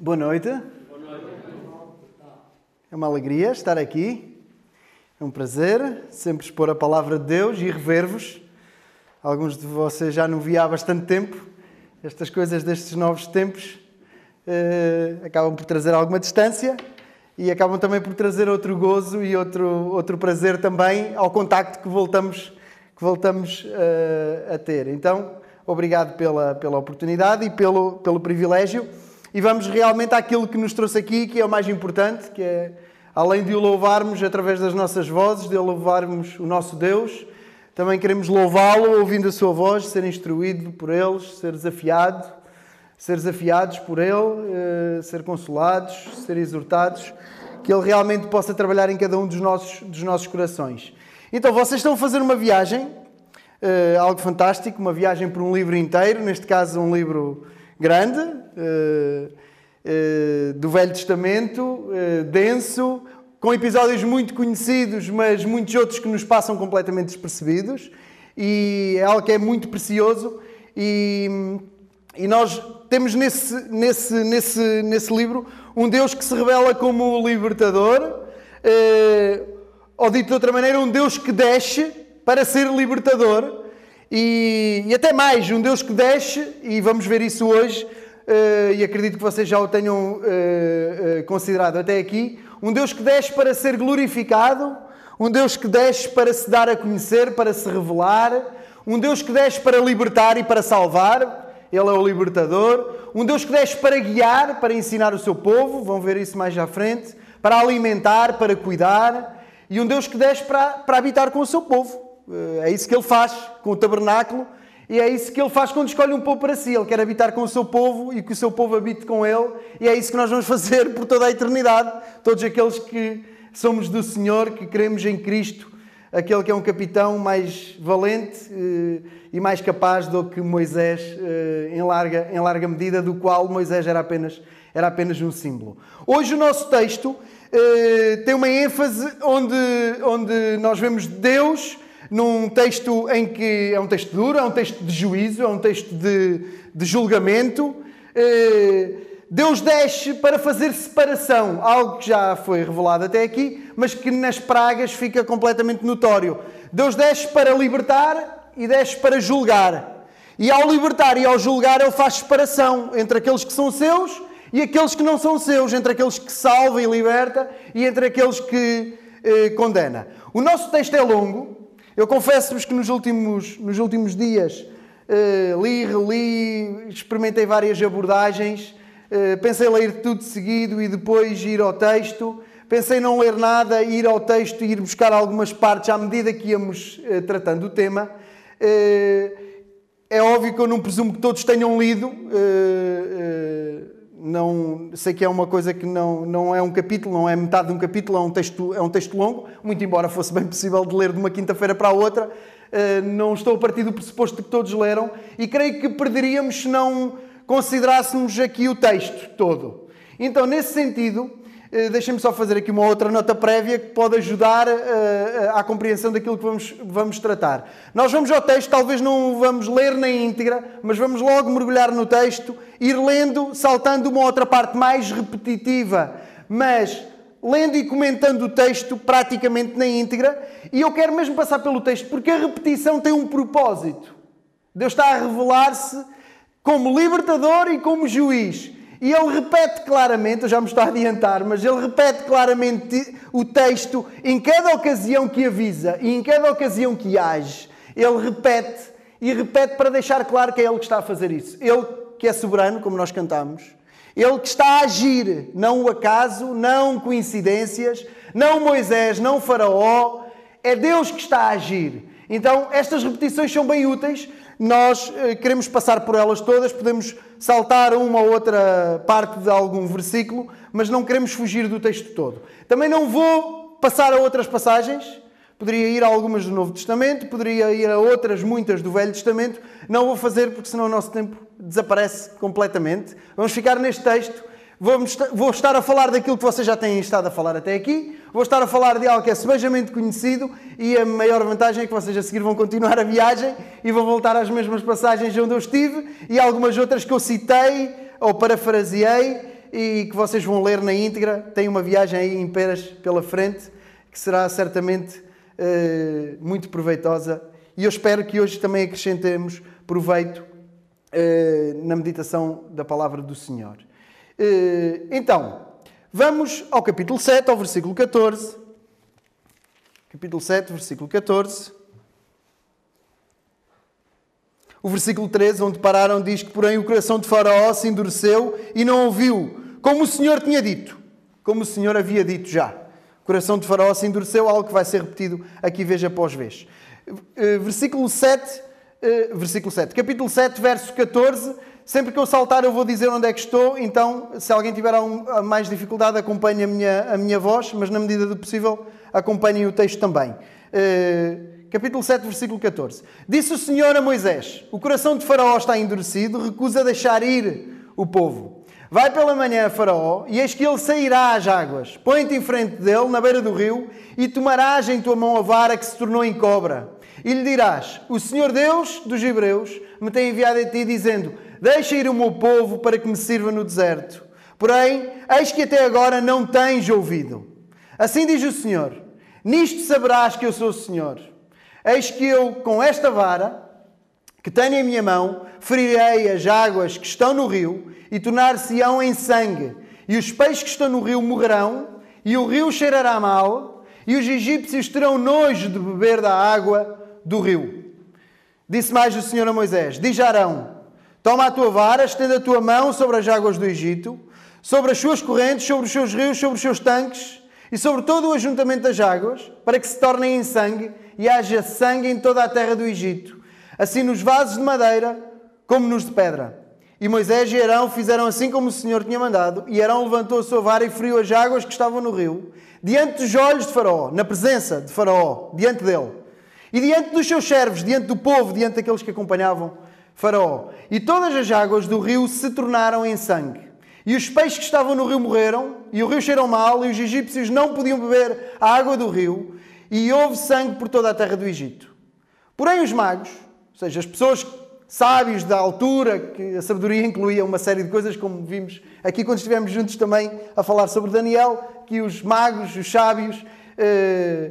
Boa noite. É uma alegria estar aqui. É um prazer sempre expor a palavra de Deus e rever-vos. Alguns de vocês já não vi há bastante tempo. Estas coisas destes novos tempos eh, acabam por trazer alguma distância e acabam também por trazer outro gozo e outro, outro prazer também ao contacto que voltamos, que voltamos eh, a ter. Então, obrigado pela, pela oportunidade e pelo, pelo privilégio. E vamos realmente àquilo que nos trouxe aqui, que é o mais importante, que é, além de o louvarmos através das nossas vozes, de louvarmos o nosso Deus, também queremos louvá-lo ouvindo a sua voz, ser instruído por eles, ser desafiado, ser desafiados por ele, eh, ser consolados, ser exortados, que ele realmente possa trabalhar em cada um dos nossos, dos nossos corações. Então, vocês estão a fazer uma viagem, eh, algo fantástico, uma viagem por um livro inteiro, neste caso um livro grande, uh, uh, do Velho Testamento, uh, denso, com episódios muito conhecidos, mas muitos outros que nos passam completamente despercebidos. E é algo que é muito precioso. E, e nós temos nesse, nesse, nesse, nesse livro um Deus que se revela como libertador, ou dito de outra maneira, um Deus que desce para ser libertador e, e, até mais, um Deus que desce, e vamos ver isso hoje, uh, e acredito que vocês já o tenham uh, uh, considerado até aqui. Um Deus que desce para ser glorificado, um Deus que desce para se dar a conhecer, para se revelar, um Deus que desce para libertar e para salvar, Ele é o libertador, um Deus que desce para guiar, para ensinar o seu povo, vão ver isso mais à frente, para alimentar, para cuidar, e um Deus que desce para, para habitar com o seu povo. É isso que ele faz com o tabernáculo e é isso que ele faz quando escolhe um povo para si. Ele quer habitar com o seu povo e que o seu povo habite com ele. E é isso que nós vamos fazer por toda a eternidade. Todos aqueles que somos do Senhor, que cremos em Cristo, aquele que é um capitão mais valente eh, e mais capaz do que Moisés, eh, em larga, em larga medida, do qual Moisés era apenas, era apenas um símbolo. Hoje o nosso texto eh, tem uma ênfase onde, onde nós vemos Deus num texto em que é um texto duro, é um texto de juízo, é um texto de, de julgamento. Eh, Deus desce para fazer separação, algo que já foi revelado até aqui, mas que nas pragas fica completamente notório. Deus desce para libertar e desce para julgar. E ao libertar e ao julgar, Ele faz separação entre aqueles que são seus e aqueles que não são seus, entre aqueles que salva e liberta e entre aqueles que eh, condena. O nosso texto é longo, eu confesso-vos que nos últimos, nos últimos dias uh, li, reli, experimentei várias abordagens, uh, pensei ler tudo seguido e depois ir ao texto. Pensei não ler nada, ir ao texto e ir buscar algumas partes à medida que íamos uh, tratando o tema. é óbvio que eu não presumo que todos tenham lido não sei que é uma coisa que não, não é um capítulo, não é metade de um capítulo, é um texto, é um texto longo, muito embora fosse bem possível de ler de uma quinta-feira para a outra, eh, não estou a partir do pressuposto que todos leram e creio que perderíamos se não considerássemos aqui o texto todo. Então, nesse sentido, deixem-me só fazer aqui uma outra nota prévia que pode ajudar uh, à compreensão daquilo que vamos, vamos tratar. Nós vamos ao texto, talvez não vamos ler na íntegra, mas vamos logo mergulhar no texto, ir lendo, saltando uma outra parte mais repetitiva, mas lendo e comentando o texto praticamente na íntegra. E eu quero mesmo passar pelo texto, porque a repetição tem um propósito. Deus está a revelar-se como libertador e como juiz. E ele repete claramente, eu já me estou a adiantar, mas ele repete claramente o texto em cada ocasião que avisa e em cada ocasião que age. Ele repete e repete para deixar claro que é ele que está a fazer isso. Ele que é soberano, como nós cantamos. Ele que está a agir, não o acaso, não coincidências, não Moisés, não Faraó. É Deus que está a agir. Então, estas repetições são bem úteis nós eh, queremos passar por elas todas, podemos saltar uma ou outra parte de algum versículo, mas não queremos fugir do texto todo. Também não vou passar a outras passagens, poderia ir a algumas do Novo Testamento, poderia ir a outras, muitas do Velho Testamento, não vou fazer porque senão o nosso tempo desaparece completamente. Vamos ficar neste texto vou estar a falar daquilo que vocês já têm estado a falar até aqui, vou estar a falar de algo que é sebejamente conhecido e a maior vantagem é que vocês a seguir vão continuar a viagem e vão voltar às mesmas passagens onde eu estive e algumas outras que eu citei ou parafraseei e que vocês vão ler na íntegra. Tem uma viagem aí em peras pela frente que será certamente uh, muito proveitosa e eu espero que hoje também acrescentemos proveito uh, na meditação da palavra do Senhor. Uh, então, vamos ao capítulo 7, ao versículo 14. Capítulo 7, versículo 14. O versículo 13, onde pararam, diz que, porém, o coração de Faraó se endureceu e não ouviu, como o Senhor tinha dito, como o Senhor havia dito já. O coração de Faraó se endureceu, algo que vai ser repetido aqui vez após vez. Eh, versículo 7, eh, versículo 7, capítulo 7, verso 14. Sempre que eu saltar, eu vou dizer onde é que estou. Então, se alguém tiver mais dificuldade, acompanhe a minha, a minha voz, mas na medida do possível, acompanhem o texto também. Uh, capítulo 7, versículo 14. Disse o Senhor a Moisés: O coração de Faraó está endurecido, recusa deixar ir o povo. Vai pela manhã a Faraó, e eis que ele sairá às águas. Põe-te em frente dele, na beira do rio, e tomarás em tua mão a vara que se tornou em cobra. E lhe dirás: O Senhor Deus dos Hebreus me tem enviado a ti, dizendo: Deixa ir o meu povo para que me sirva no deserto. Porém, eis que até agora não tens ouvido. Assim diz o Senhor: Nisto saberás que eu sou o Senhor. Eis que eu, com esta vara que tenho em minha mão, ferirei as águas que estão no rio e tornar-se-ão em sangue, e os peixes que estão no rio morrerão, e o rio cheirará mal, e os egípcios terão nojo de beber da água do rio. Disse mais o Senhor a Moisés: Diz Arão: Toma a tua vara, estenda a tua mão sobre as águas do Egito, sobre as suas correntes, sobre os seus rios, sobre os seus tanques e sobre todo o ajuntamento das águas, para que se tornem em sangue e haja sangue em toda a terra do Egito, assim nos vasos de madeira como nos de pedra. E Moisés e Arão fizeram assim como o Senhor tinha mandado, e Arão levantou a sua vara e feriu as águas que estavam no rio, diante dos olhos de Faraó, na presença de Faraó, diante dele, e diante dos seus servos, diante do povo, diante daqueles que acompanhavam Faraó. E todas as águas do rio se tornaram em sangue. E os peixes que estavam no rio morreram, e o rio cheirou mal, e os egípcios não podiam beber a água do rio, e houve sangue por toda a terra do Egito. Porém, os magos, ou seja, as pessoas sábios da altura, que a sabedoria incluía uma série de coisas, como vimos aqui quando estivemos juntos também a falar sobre Daniel, que os magos, os sábios, eh,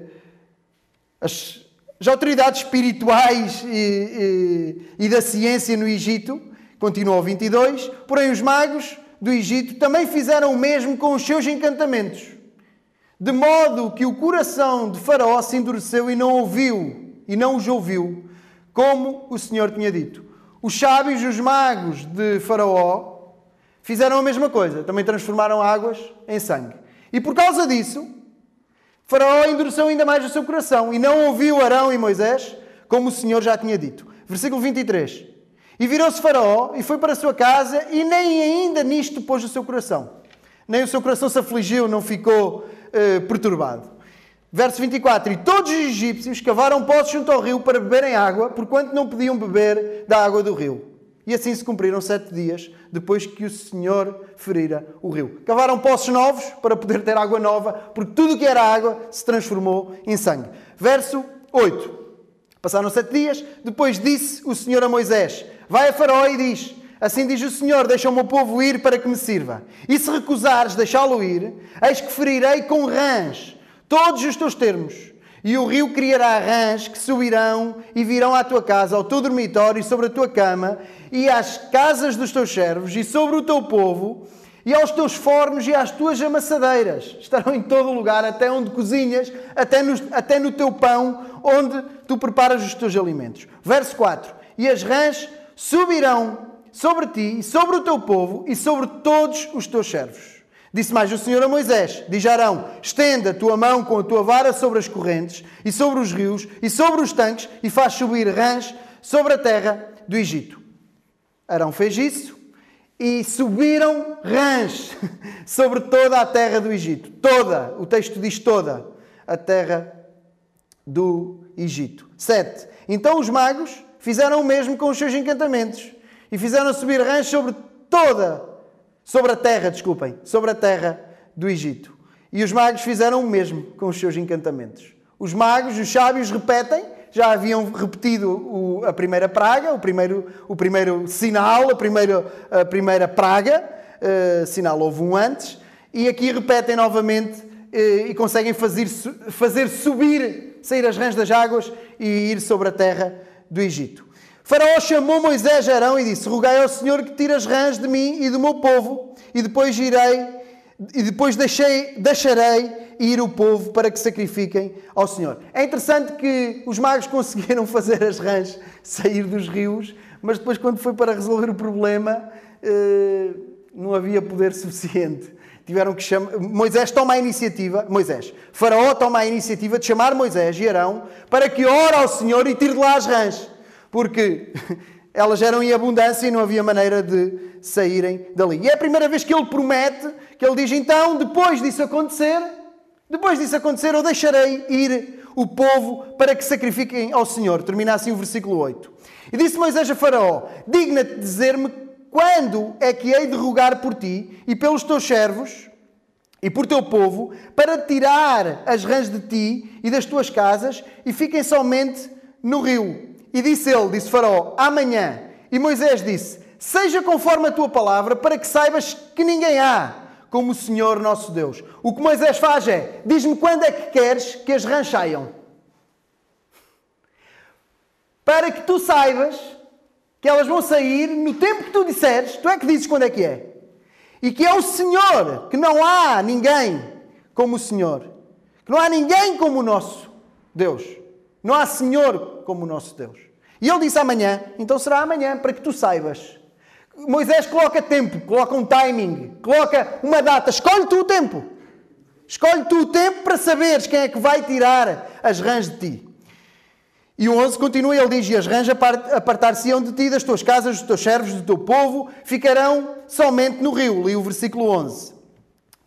as, as, autoridades espirituais e, e, e da ciência no Egito, continua o 22, porém os magos do Egito também fizeram o mesmo com os seus encantamentos, de modo que o coração de Faraó se endureceu e não ouviu, e não os ouviu, como o Senhor tinha dito. Os sábios, os magos de Faraó, fizeram a mesma coisa, também transformaram águas em sangue. E por causa disso, Faraó endureceu ainda mais o seu coração e não ouviu Arão e Moisés, como o Senhor já tinha dito. Versículo 23. E virou-se Faraó e foi para a sua casa e nem ainda nisto pôs o seu coração. Nem o seu coração se afligiu, não ficou uh, perturbado. Verso 24: E todos os egípcios cavaram poços junto ao rio para beberem água, porquanto não podiam beber da água do rio. E assim se cumpriram sete dias depois que o Senhor ferira o rio. Cavaram poços novos para poder ter água nova, porque tudo o que era água se transformou em sangue. Verso 8. Passaram sete dias, depois disse o Senhor a Moisés: Vai a Faraó e diz: Assim diz o Senhor: Deixa o meu povo ir para que me sirva. E se recusares deixá-lo ir, eis que ferirei com rãs todos os teus termos. E o rio criará rãs que subirão e virão à tua casa, ao teu dormitório e sobre a tua cama, e às casas dos teus servos, e sobre o teu povo, e aos teus fornos e às tuas amassadeiras. Estarão em todo lugar, até onde cozinhas, até no, até no teu pão, onde tu preparas os teus alimentos. Verso 4: E as rãs subirão sobre ti, e sobre o teu povo, e sobre todos os teus servos. Disse mais o Senhor a Moisés: Diz Arão: Estenda a tua mão com a tua vara sobre as correntes, e sobre os rios, e sobre os tanques, e faz subir rãs sobre a terra do Egito. Arão fez isso, e subiram rãs sobre toda a terra do Egito. Toda, o texto diz toda, a terra do Egito. 7. Então os magos fizeram o mesmo com os seus encantamentos, e fizeram subir rãs sobre toda sobre a terra, desculpem, sobre a terra do Egito. E os magos fizeram o mesmo com os seus encantamentos. Os magos, os sábios, repetem, já haviam repetido o, a primeira praga, o primeiro, o primeiro sinal, a primeira, a primeira praga, uh, sinal houve um antes, e aqui repetem novamente uh, e conseguem fazer, fazer subir, sair as rãs das águas e ir sobre a terra do Egito. Faraó chamou Moisés e Arão e disse: Rogai ao Senhor que tire as rãs de mim e do meu povo, e depois irei, e depois deixei, deixarei ir o povo para que sacrifiquem ao Senhor. É interessante que os magos conseguiram fazer as rãs sair dos rios, mas depois, quando foi para resolver o problema, eh, não havia poder suficiente. Tiveram que chamar. Moisés toma a iniciativa, Moisés, Faraó toma a iniciativa de chamar Moisés e Arão para que ore ao Senhor e tire de lá as rãs, porque elas eram em abundância e não havia maneira de saírem dali. E é a primeira vez que ele promete, que ele diz: então, depois disso acontecer, depois disso acontecer, eu deixarei ir o povo para que sacrifiquem ao Senhor. Termina assim o versículo 8. E disse Moisés a Faraó: Digna-te dizer-me quando é que hei de rogar por ti e pelos teus servos e por teu povo para tirar as rãs de ti e das tuas casas e fiquem somente no rio. E disse ele, disse Faraó, amanhã. E Moisés disse: Seja conforme a tua palavra, para que saibas que ninguém há como o Senhor nosso Deus. O que Moisés faz é: diz-me quando é que queres que as rãs saiam. Para que tu saibas que elas vão sair no tempo que tu disseres, tu é que dizes quando é que é. E que é o Senhor, que não há ninguém como o Senhor. Que não há ninguém como o nosso Deus. Não há Senhor como o nosso Deus. E ele disse amanhã, então será amanhã, para que tu saibas. Moisés coloca tempo, coloca um timing, coloca uma data, escolhe tu o tempo. Escolhe tu o tempo para saberes quem é que vai tirar as rãs de ti. E o 11 continua, ele diz: E as rãs apartar-se-ão de ti, das tuas casas, dos teus servos, do teu povo, ficarão somente no rio. Li o versículo 11.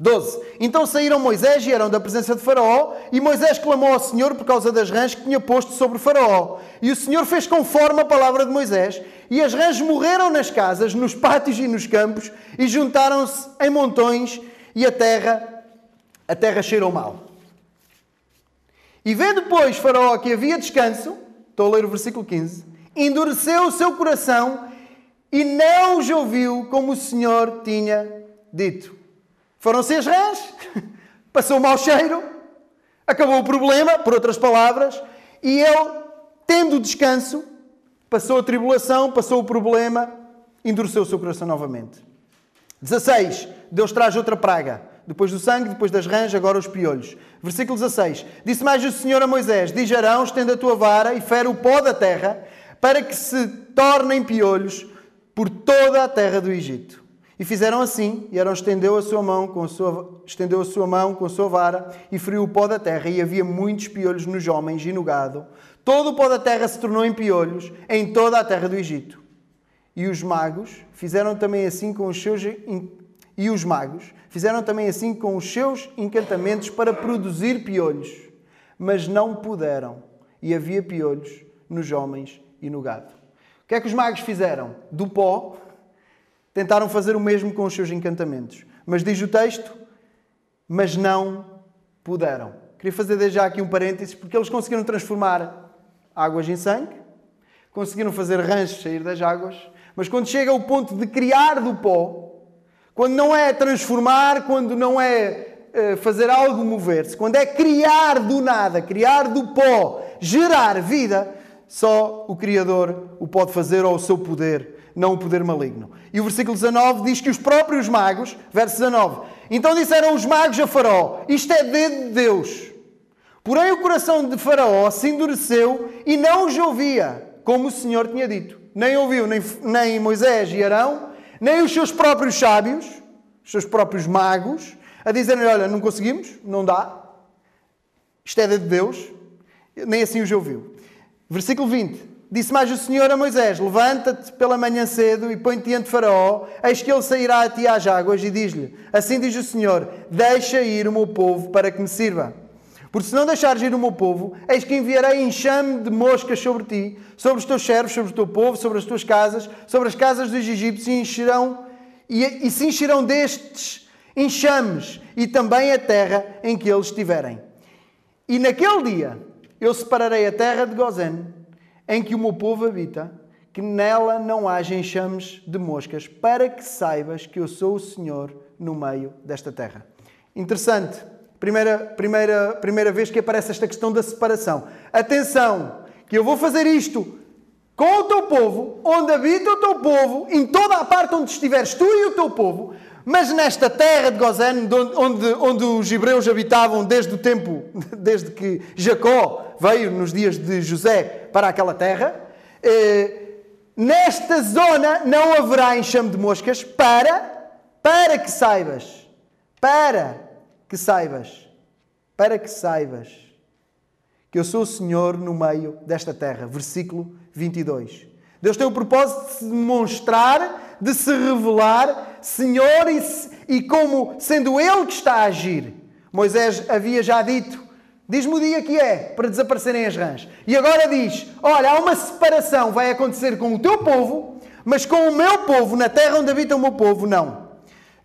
12. Então saíram Moisés e eram da presença de Faraó, e Moisés clamou ao Senhor por causa das rãs que tinha posto sobre Faraó. E o Senhor fez conforme a palavra de Moisés, e as rãs morreram nas casas, nos pátios e nos campos, e juntaram-se em montões, e a terra, a terra cheirou mal. E vendo depois Faraó que havia descanso, estou a ler o versículo 15, endureceu o seu coração e não os ouviu como o Senhor tinha dito. Foram-se as rãs, passou o mau cheiro, acabou o problema, por outras palavras, e ele, tendo descanso, passou a tribulação, passou o problema, endureceu o seu coração novamente. 16. Deus traz outra praga. Depois do sangue, depois das rãs, agora os piolhos. Versículo 16. Disse mais o Senhor a Moisés: Diz Arão, estenda a tua vara e fere o pó da terra, para que se tornem piolhos por toda a terra do Egito. E fizeram assim, e Arão estendeu a sua mão com a sua, estendeu a sua mão com a sua vara e feriu o pó da terra, e havia muitos piolhos nos homens e no gado. Todo o pó da terra se tornou em piolhos em toda a terra do Egito. E os magos fizeram também assim com os seus e os magos fizeram também assim com os seus encantamentos para produzir piolhos, mas não puderam, e havia piolhos nos homens e no gado. O que é que os magos fizeram? Do pó Tentaram fazer o mesmo com os seus encantamentos. Mas diz o texto, mas não puderam. Queria fazer desde já aqui um parênteses, porque eles conseguiram transformar águas em sangue, conseguiram fazer ranchos sair das águas, mas quando chega ao ponto de criar do pó, quando não é transformar, quando não é eh, fazer algo mover-se, quando é criar do nada, criar do pó, gerar vida, só o Criador o pode fazer ao seu poder não o poder maligno. E o versículo 19 diz que os próprios magos, verso 19, então disseram os magos a Faraó: Isto é dedo de Deus. Porém, o coração de Faraó se endureceu e não os ouvia, como o Senhor tinha dito. Nem ouviu nem, nem Moisés e Arão, nem os seus próprios sábios, os seus próprios magos, a dizerem: Olha, não conseguimos, não dá. Isto é de Deus. Nem assim os ouviu. Versículo 20. Disse mais o Senhor a Moisés: Levanta-te pela manhã cedo e põe-te diante de Faraó, eis que ele sairá a ti às águas, e diz-lhe: Assim diz o Senhor: Deixa ir o meu povo para que me sirva. Porque se não deixares ir o meu povo, eis que enviarei enxame de moscas sobre ti, sobre os teus servos, sobre o teu povo, sobre as tuas casas, sobre as casas dos egípcios, e encherão e, e se encherão destes enxames, e também a terra em que eles estiverem. E naquele dia eu separarei a terra de Gozém em que o meu povo habita, que nela não haja enxames de moscas, para que saibas que eu sou o Senhor no meio desta terra. Interessante. Primeira, primeira, primeira vez que aparece esta questão da separação. Atenção, que eu vou fazer isto com o teu povo, onde habita o teu povo, em toda a parte onde estiveres tu e o teu povo, mas nesta terra de Gozan, onde, onde os hebreus habitavam desde o tempo, desde que Jacó veio nos dias de José para aquela terra, eh, nesta zona não haverá enxame de moscas para, para que saibas, para que saibas, para que saibas que eu sou o Senhor no meio desta terra. Versículo 22. Deus tem o propósito de se demonstrar, de se revelar Senhor e, e como sendo Ele que está a agir. Moisés havia já dito: diz-me o dia que é para desaparecerem as rãs. E agora diz: olha, há uma separação, vai acontecer com o teu povo, mas com o meu povo, na terra onde habita o meu povo, não.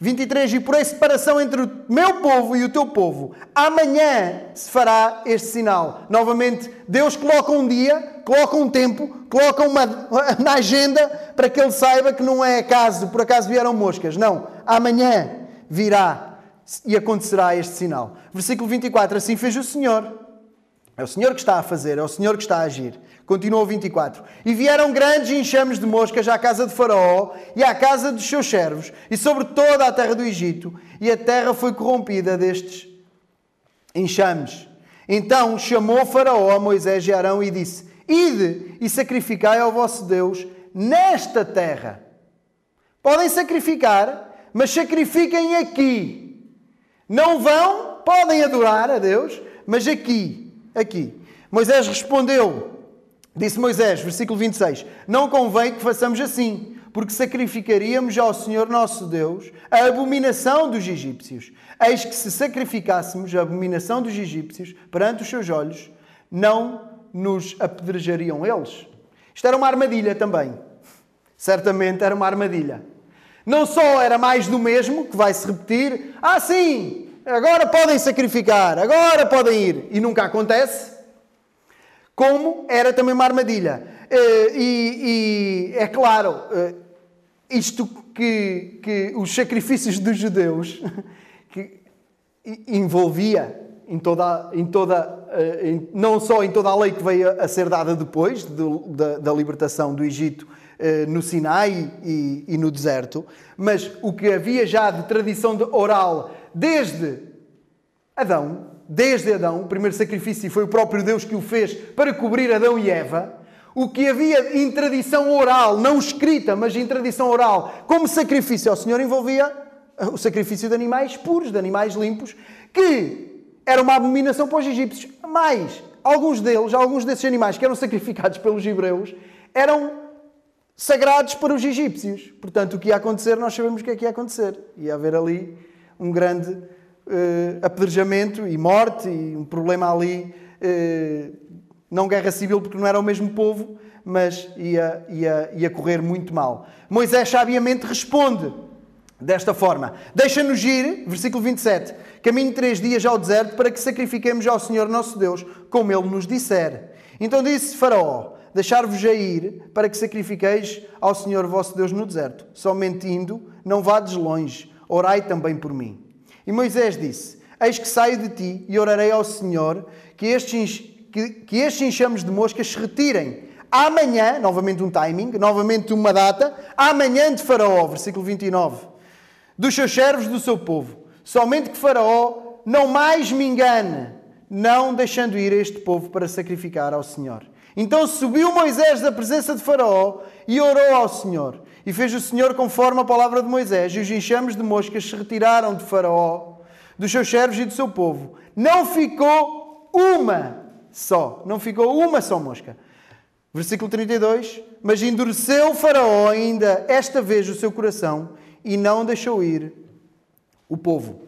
23. E por separação entre o meu povo e o teu povo, amanhã se fará este sinal. Novamente, Deus coloca um dia, coloca um tempo, coloca uma na agenda para que ele saiba que não é acaso, por acaso vieram moscas. Não, amanhã virá e acontecerá este sinal. Versículo 24. Assim fez o Senhor. É o Senhor que está a fazer, é o Senhor que está a agir. Continua o 24. E vieram grandes enxames de moscas à casa de Faraó e à casa dos seus servos e sobre toda a terra do Egito, e a terra foi corrompida destes enxames. Então chamou Faraó a Moisés e Arão e disse: Ide e sacrificai ao vosso Deus nesta terra. Podem sacrificar, mas sacrifiquem aqui. Não vão, podem adorar a Deus, mas aqui, aqui. Moisés respondeu: Disse Moisés, versículo 26, Não convém que façamos assim, porque sacrificaríamos ao Senhor nosso Deus a abominação dos egípcios. Eis que se sacrificássemos a abominação dos egípcios perante os seus olhos, não nos apedrejariam eles. Isto era uma armadilha também. Certamente era uma armadilha. Não só era mais do mesmo, que vai se repetir, ah, sim, agora podem sacrificar, agora podem ir, e nunca acontece como era também uma armadilha. Eh, e, e é claro, eh, isto que, que os sacrifícios dos judeus que envolvia em toda, em toda eh, não só em toda a lei que veio a ser dada depois do, da, da, libertação do Egito no Sinai e, e, no deserto, mas o que havia já de tradição oral desde Adão, desde Adão, o primeiro sacrifício foi o próprio Deus que o fez para cobrir Adão e Eva. O que havia em tradição oral, não escrita, mas em tradição oral, como sacrifício ao Senhor, envolvia o sacrifício de animais puros, de animais limpos, que era uma abominação para os egípcios. Mas alguns deles, alguns desses animais que eram sacrificados pelos hebreus, eram sagrados para os egípcios. Portanto, o que ia acontecer, nós sabemos o que é que ia acontecer. Ia haver ali um grande apedrejamento e morte e um problema ali, uh, não guerra civil porque não era o mesmo povo, mas ia, ia, ia correr muito mal. Moisés sabiamente responde desta forma: Deixa-nos ir, versículo 27, caminho três dias ao deserto para que sacrifiquemos ao Senhor nosso Deus, como ele nos disser. Então disse Faraó: Deixar-vos a ir para que sacrifiqueis ao Senhor vosso Deus no deserto. Somente indo, não vades longe, orai também por mim. E Moisés disse: Eis que saio de ti e orarei ao Senhor que estes, que, que estes enxames de moscas se retirem. Amanhã, novamente um timing, novamente uma data, amanhã de Faraó, versículo 29, dos seus servos, do seu povo. Somente que Faraó não mais me engane, não deixando ir este povo para sacrificar ao Senhor. Então subiu Moisés da presença de Faraó e orou ao Senhor. E fez o Senhor conforme a palavra de Moisés, e os enxames de moscas se retiraram de Faraó, dos seus servos e do seu povo. Não ficou uma só, não ficou uma só mosca. Versículo 32. Mas endureceu Faraó ainda esta vez o seu coração e não deixou ir o povo.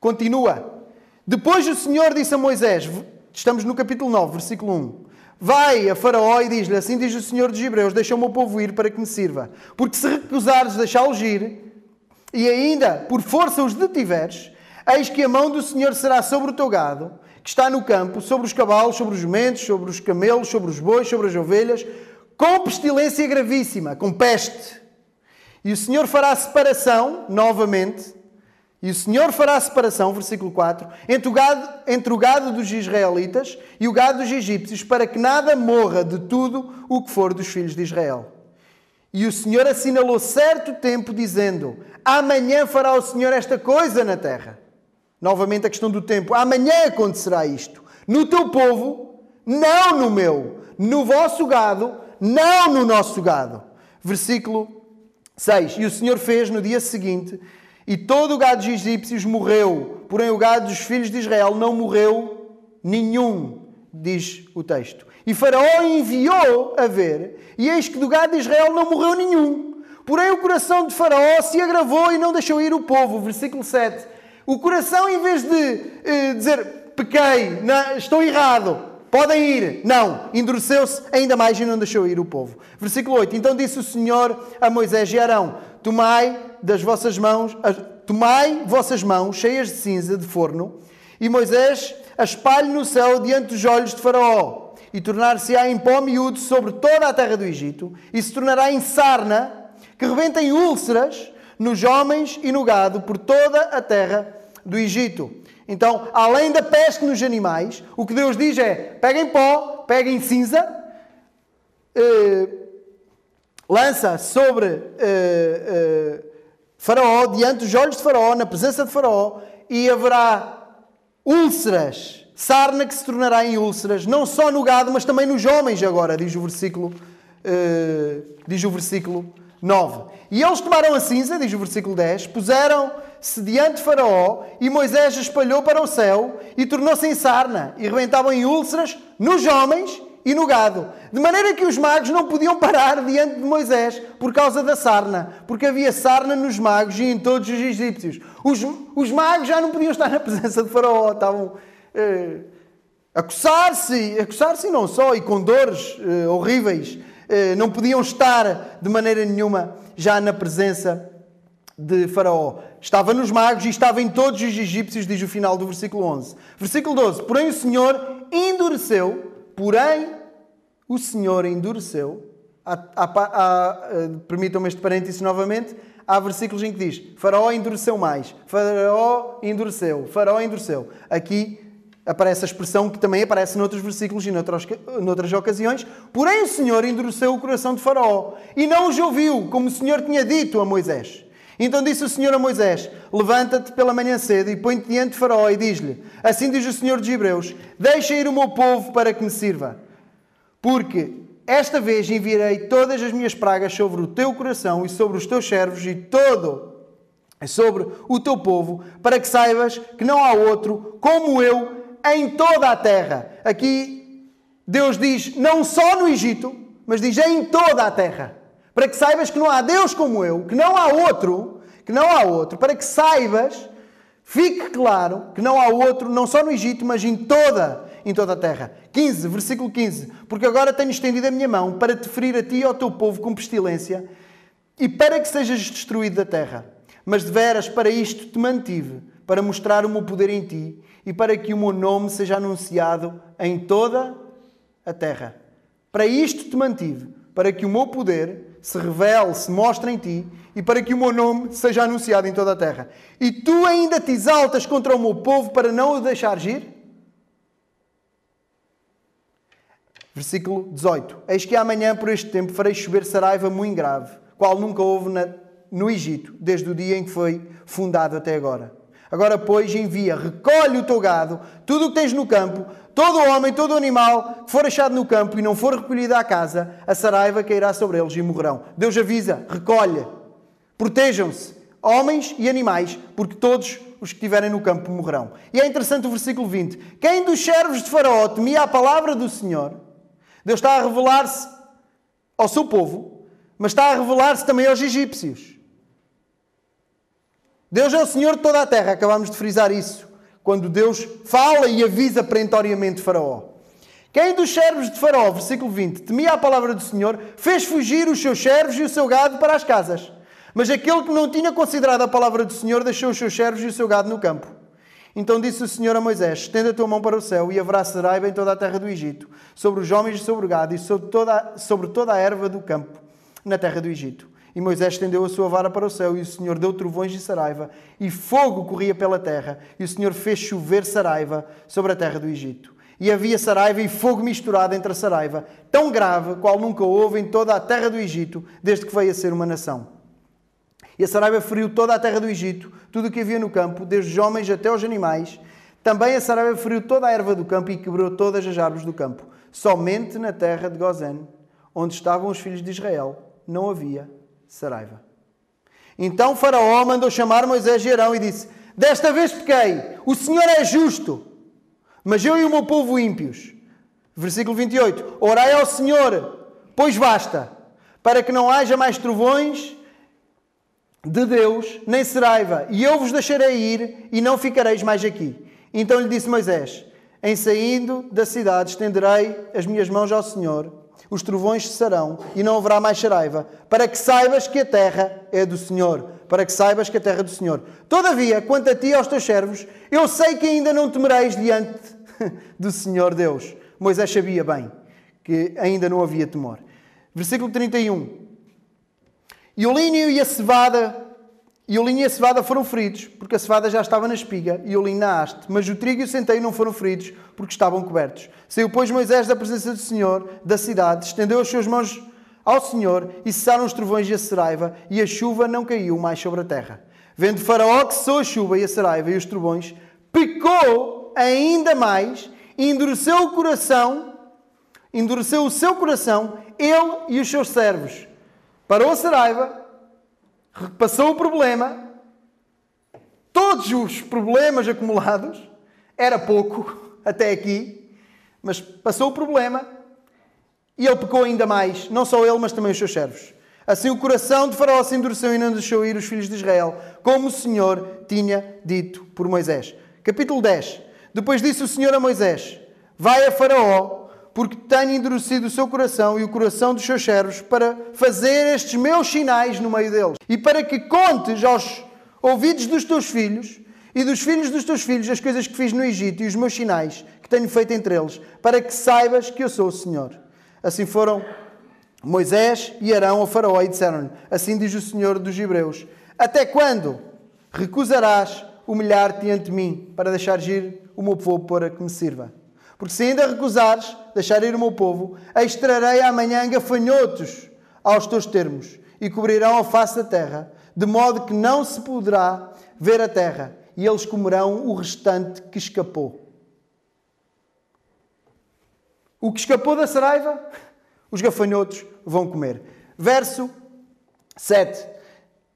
Continua. Depois o Senhor disse a Moisés, estamos no capítulo 9, versículo 1. Vai a Faraó e diz-lhe: Assim diz o Senhor dos Hebreus: Deixa o meu povo ir para que me sirva. Porque se recusares deixá-los ir, e ainda por força os detiveres, eis que a mão do Senhor será sobre o teu gado, que está no campo, sobre os cavalos, sobre os jumentos, sobre os camelos, sobre os bois, sobre as ovelhas, com pestilência gravíssima, com peste. E o Senhor fará separação, novamente, e o Senhor fará separação, versículo 4, entre o, gado, entre o gado dos israelitas e o gado dos egípcios, para que nada morra de tudo o que for dos filhos de Israel. E o Senhor assinalou certo tempo, dizendo: Amanhã fará o Senhor esta coisa na terra. Novamente a questão do tempo. Amanhã acontecerá isto. No teu povo, não no meu. No vosso gado, não no nosso gado. Versículo 6. E o Senhor fez no dia seguinte e todo o gado dos egípcios morreu, porém o gado dos filhos de Israel não morreu nenhum, diz o texto. E Faraó enviou a ver, e eis que do gado de Israel não morreu nenhum. Porém o coração de Faraó se agravou e não deixou ir o povo. Versículo 7. O coração, em vez de eh, dizer pequei, não, estou errado, podem ir, não, endureceu-se ainda mais e não deixou ir o povo. Versículo 8. Então disse o Senhor a Moisés e Arão: Tomai das vossas mãos, tomai vossas mãos cheias de cinza de forno, e Moisés a espalhe no céu diante dos olhos de Faraó, e tornar-se-á em pó miúdo sobre toda a terra do Egito, e se tornará em sarna, que rebenta em úlceras nos homens e no gado por toda a terra do Egito. Então, além da peste nos animais, o que Deus diz é: peguem pó, peguem cinza, eh, lança sobre eh, eh, Faraó, diante dos olhos de Faraó, na presença de Faraó, e haverá úlceras, sarna que se tornará em úlceras, não só no gado, mas também nos homens, agora, diz o versículo, diz o versículo 9. E eles tomaram a cinza, diz o versículo 10, puseram-se diante de Faraó, e Moisés espalhou para o céu, e tornou-se em sarna, e rebentavam em úlceras nos homens e no gado. De maneira que os magos não podiam parar diante de Moisés por causa da sarna, porque havia sarna nos magos e em todos os egípcios. Os, os magos já não podiam estar na presença de Faraó, estavam eh, a coçar-se, a coçar-se não só, e com dores eh, horríveis. Eh, não podiam estar de maneira nenhuma já na presença de Faraó. Estava nos magos e estava em todos os egípcios, diz o final do versículo 11. Versículo 12. Porém o Senhor endureceu Porém, o Senhor endureceu. Permitam-me este parênteses novamente. Há versículos em que diz: Faraó endureceu mais. Faraó endureceu. Faraó endureceu. Aqui aparece a expressão que também aparece noutros versículos e noutras, noutras ocasiões. Porém, o Senhor endureceu o coração de Faraó e não os ouviu, como o Senhor tinha dito a Moisés. Então disse o Senhor a Moisés: Levanta-te pela manhã cedo e põe-te diante de Faraó e diz-lhe: Assim diz o Senhor dos Hebreus: Deixa ir o meu povo para que me sirva. Porque esta vez enviarei todas as minhas pragas sobre o teu coração e sobre os teus servos e todo sobre o teu povo, para que saibas que não há outro como eu em toda a terra. Aqui Deus diz não só no Egito, mas diz em toda a terra para que saibas que não há Deus como eu, que não há outro, que não há outro, para que saibas, fique claro que não há outro, não só no Egito, mas em toda, em toda a terra. 15, versículo 15. Porque agora tenho estendido a minha mão para te ferir a ti e ao teu povo com pestilência e para que sejas destruído da terra. Mas de veras para isto te mantive, para mostrar o meu poder em ti e para que o meu nome seja anunciado em toda a terra. Para isto te mantive, para que o meu poder se revele, se mostre em ti e para que o meu nome seja anunciado em toda a terra. E tu ainda te exaltas contra o meu povo para não o deixar ir? Versículo 18. Eis que amanhã, por este tempo, farei chover saraiva muito grave, qual nunca houve na, no Egito, desde o dia em que foi fundado até agora. Agora, pois, envia, recolhe o teu gado, tudo o que tens no campo, todo homem, todo animal que for achado no campo e não for recolhido à casa, a saraiva cairá sobre eles e morrerão. Deus avisa, recolhe, protejam-se, homens e animais, porque todos os que estiverem no campo morrerão. E é interessante o versículo 20. Quem dos servos de Faraó temia a palavra do Senhor, Deus está a revelar-se ao seu povo, mas está a revelar-se também aos egípcios. Deus é o Senhor de toda a terra, acabamos de frisar isso, quando Deus fala e avisa perentoriamente Faraó. Quem dos servos de Faraó, versículo 20, temia a palavra do Senhor, fez fugir os seus servos e o seu gado para as casas. Mas aquele que não tinha considerado a palavra do Senhor deixou os seus servos e o seu gado no campo. Então disse o Senhor a Moisés: Estenda a tua mão para o céu, e haverá saraiva em toda a terra do Egito, sobre os homens e sobre o gado, e sobre toda, sobre toda a erva do campo, na terra do Egito. E Moisés estendeu a sua vara para o céu, e o Senhor deu trovões de saraiva, e fogo corria pela terra, e o Senhor fez chover saraiva sobre a terra do Egito. E havia saraiva e fogo misturado entre a saraiva, tão grave qual nunca houve em toda a terra do Egito, desde que veio a ser uma nação. E a saraiva feriu toda a terra do Egito, tudo o que havia no campo, desde os homens até os animais. Também a saraiva feriu toda a erva do campo e quebrou todas as árvores do campo. Somente na terra de Gozén, onde estavam os filhos de Israel, não havia saraiva. Então Faraó mandou chamar Moisés e Arão e disse: Desta vez pequei, o Senhor é justo, mas eu e o meu povo ímpios. Versículo 28. Orai ao Senhor, pois basta, para que não haja mais trovões de Deus, nem seraiva, e eu vos deixarei ir, e não ficareis mais aqui. Então lhe disse Moisés: Em saindo da cidade, estenderei as minhas mãos ao Senhor, os trovões cessarão, e não haverá mais seraiva, para que saibas que a terra é do Senhor, para que saibas que a terra é do Senhor. Todavia, quanto a ti e aos teus servos, eu sei que ainda não temereis diante do Senhor Deus. Moisés sabia bem que ainda não havia temor. Versículo 31. E o linho e a cevada, e o linho e a cevada foram feridos, porque a cevada já estava na espiga e o linho na haste, mas o trigo e o centeio não foram feridos, porque estavam cobertos. Saiu, pois, Moisés da presença do Senhor, da cidade, estendeu as suas mãos ao Senhor, e cessaram os trovões e a seraiva, e a chuva não caiu mais sobre a terra. Vendo Faraó que cessou a chuva e a seraiva e os trovões, pecou ainda mais, endureceu o coração, endureceu o seu coração, ele e os seus servos parou a Saraiva, repassou o problema, todos os problemas acumulados, era pouco até aqui, mas passou o problema e ele pecou ainda mais, não só ele, mas também os seus servos. Assim o coração de Faraó se endureceu e não deixou ir os filhos de Israel, como o Senhor tinha dito por Moisés. Capítulo 10. Depois disse o Senhor a Moisés: Vai a Faraó porque tenho endurecido o seu coração e o coração dos seus servos para fazer estes meus sinais no meio deles. E para que contes aos ouvidos dos teus filhos e dos filhos dos teus filhos as coisas que fiz no Egito e os meus sinais que tenho feito entre eles, para que saibas que eu sou o Senhor. Assim foram Moisés e Arão ao faraó e disseram-lhe, assim diz o Senhor dos Hebreus, até quando recusarás humilhar-te ante mim para deixar ir o meu povo para que me sirva? Porque se ainda recusares deixar ir o meu povo, extrarei amanhã gafanhotos aos teus termos e cobrirão a face da terra, de modo que não se poderá ver a terra, e eles comerão o restante que escapou. O que escapou da saraiva, os gafanhotos vão comer. Verso 7.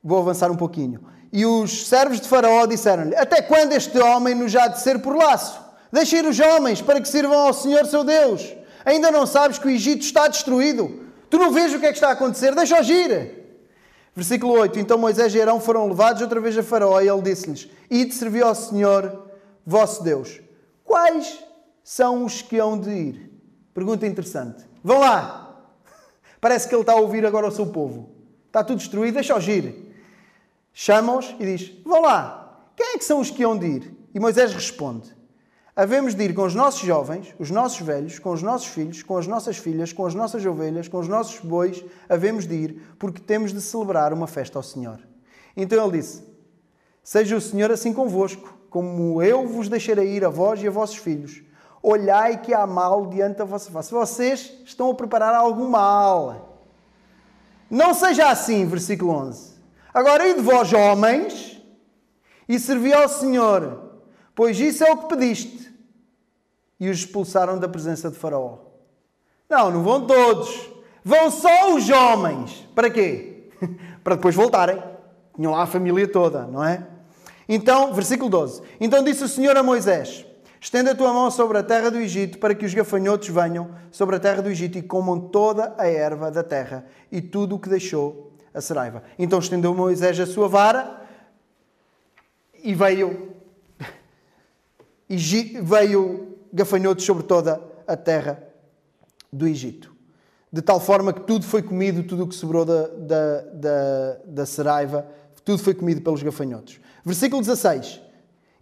Vou avançar um pouquinho. E os servos de Faraó disseram-lhe: Até quando este homem nos há de ser por laço? Deixa ir os homens para que sirvam ao Senhor seu Deus. Ainda não sabes que o Egito está destruído? Tu não vês o que é que está a acontecer? Deixa-os ir. Versículo 8: Então Moisés e Arão foram levados outra vez a Faraó e ele disse-lhes: Ide servir ao Senhor vosso Deus. Quais são os que hão de ir? Pergunta interessante. Vão lá. Parece que ele está a ouvir agora o seu povo. Está tudo destruído, deixa-os ir. Chama-os e diz: Vão lá. Quem é que são os que hão de ir? E Moisés responde: Havemos de ir com os nossos jovens, os nossos velhos, com os nossos filhos, com as nossas filhas, com as nossas ovelhas, com os nossos bois, havemos de ir, porque temos de celebrar uma festa ao Senhor. Então ele disse: Seja o Senhor assim convosco, como eu vos deixarei ir a vós e a vossos filhos. Olhai que há mal diante da vossa face. Vocês estão a preparar algum mal. Não seja assim, versículo 11. Agora, e de vós, homens, e servi ao Senhor, pois isso é o que pediste e os expulsaram da presença de Faraó. Não, não vão todos. Vão só os homens. Para quê? Para depois voltarem. Tinham lá a família toda, não é? Então, versículo 12. Então disse o Senhor a Moisés: Estenda a tua mão sobre a terra do Egito, para que os gafanhotos venham sobre a terra do Egito e comam toda a erva da terra e tudo o que deixou a seraiva. Então estendeu Moisés a sua vara e veio. E veio gafanhotos sobre toda a terra do Egito. De tal forma que tudo foi comido, tudo o que sobrou da, da, da, da seraiva, tudo foi comido pelos gafanhotos. Versículo 16.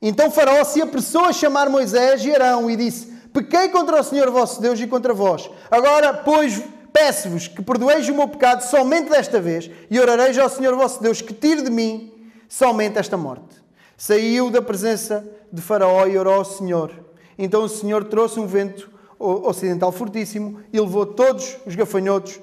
Então Faraó se apressou a chamar Moisés e Arão e disse: Pequei contra o Senhor vosso Deus e contra vós. Agora, pois, peço-vos que perdoeis o meu pecado somente desta vez e orareis ao Senhor vosso Deus que tire de mim somente esta morte. Saiu da presença de Faraó e orou ao Senhor. Então o Senhor trouxe um vento ocidental fortíssimo e levou todos os gafanhotos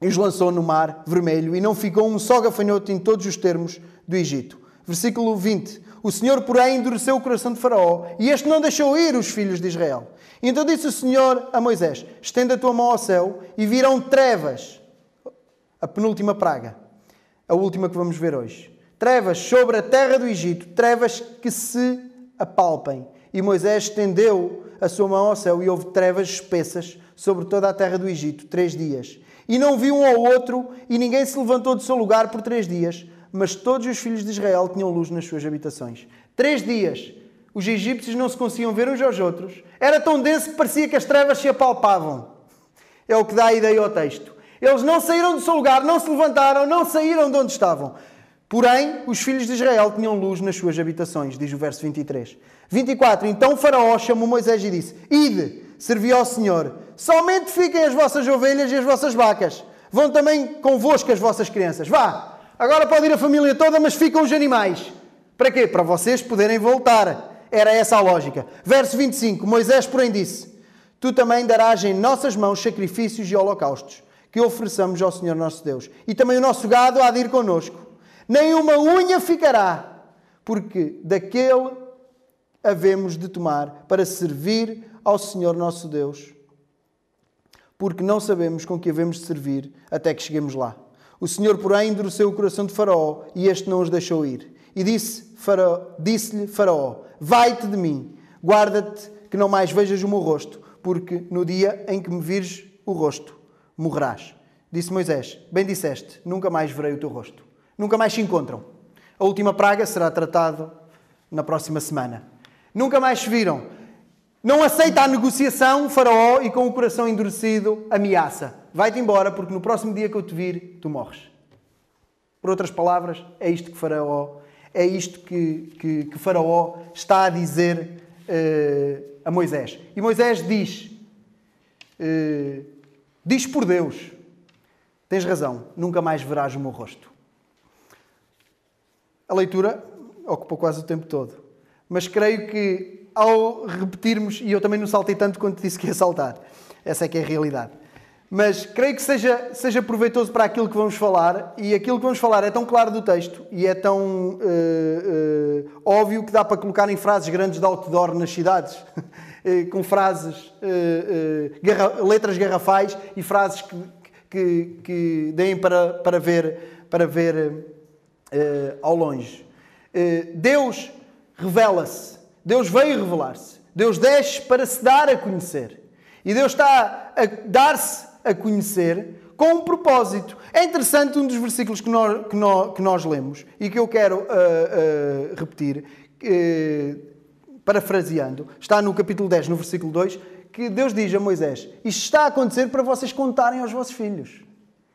e os lançou no mar vermelho e não ficou um só gafanhoto em todos os termos do Egito. Versículo 20. O Senhor, porém, endureceu o coração de Faraó e este não deixou ir os filhos de Israel. Então disse o Senhor a Moisés: Estenda a tua mão ao céu e virão trevas. A penúltima praga. A última que vamos ver hoje. Trevas sobre a terra do Egito, trevas que se apalpem. E Moisés estendeu a sua mão ao céu e houve trevas espessas sobre toda a terra do Egito, três dias. E não viu um ao outro, e ninguém se levantou do seu lugar por três dias, mas todos os filhos de Israel tinham luz nas suas habitações. Três dias. Os egípcios não se conseguiam ver uns aos outros. Era tão denso que parecia que as trevas se apalpavam. É o que dá a ideia ao texto. Eles não saíram do seu lugar, não se levantaram, não saíram de onde estavam. Porém, os filhos de Israel tinham luz nas suas habitações, diz o verso 23. 24. Então Faraó chamou Moisés e disse: Ide, servi ao Senhor. Somente fiquem as vossas ovelhas e as vossas vacas. Vão também convosco as vossas crianças. Vá, agora pode ir a família toda, mas ficam os animais. Para quê? Para vocês poderem voltar. Era essa a lógica. Verso 25. Moisés, porém, disse: Tu também darás em nossas mãos sacrifícios e holocaustos que ofereçamos ao Senhor nosso Deus. E também o nosso gado há de ir connosco. Nem uma unha ficará, porque daquele havemos de tomar para servir ao Senhor nosso Deus. Porque não sabemos com que havemos de servir até que cheguemos lá. O Senhor, porém, endureceu o coração de Faraó e este não os deixou ir. E disse-lhe Faraó, disse Faraó: Vai-te de mim, guarda-te que não mais vejas o meu rosto, porque no dia em que me vires o rosto, morrerás. Disse Moisés: Bem disseste, nunca mais verei o teu rosto. Nunca mais se encontram. A última praga será tratado na próxima semana. Nunca mais se viram. Não aceita a negociação, Faraó, e com o coração endurecido, ameaça: Vai-te embora, porque no próximo dia que eu te vir, tu morres. Por outras palavras, é isto que Faraó, é isto que, que, que Faraó está a dizer uh, a Moisés. E Moisés diz: uh, Diz por Deus, tens razão, nunca mais verás o meu rosto. A leitura ocupou quase o tempo todo. Mas creio que ao repetirmos, e eu também não saltei tanto quanto disse que ia saltar, essa é que é a realidade. Mas creio que seja, seja proveitoso para aquilo que vamos falar, e aquilo que vamos falar é tão claro do texto e é tão uh, uh, óbvio que dá para colocar em frases grandes de outdoor nas cidades, eh, com frases, uh, garra letras garrafais e frases que, que, que deem para, para ver, para ver ao longe. Deus revela-se, Deus veio revelar-se, Deus desce para se dar a conhecer. E Deus está a dar-se a conhecer com um propósito. É interessante um dos versículos que nós, que nós, que nós lemos e que eu quero uh, uh, repetir, uh, parafraseando, está no capítulo 10, no versículo 2, que Deus diz a Moisés: Isto está a acontecer para vocês contarem aos vossos filhos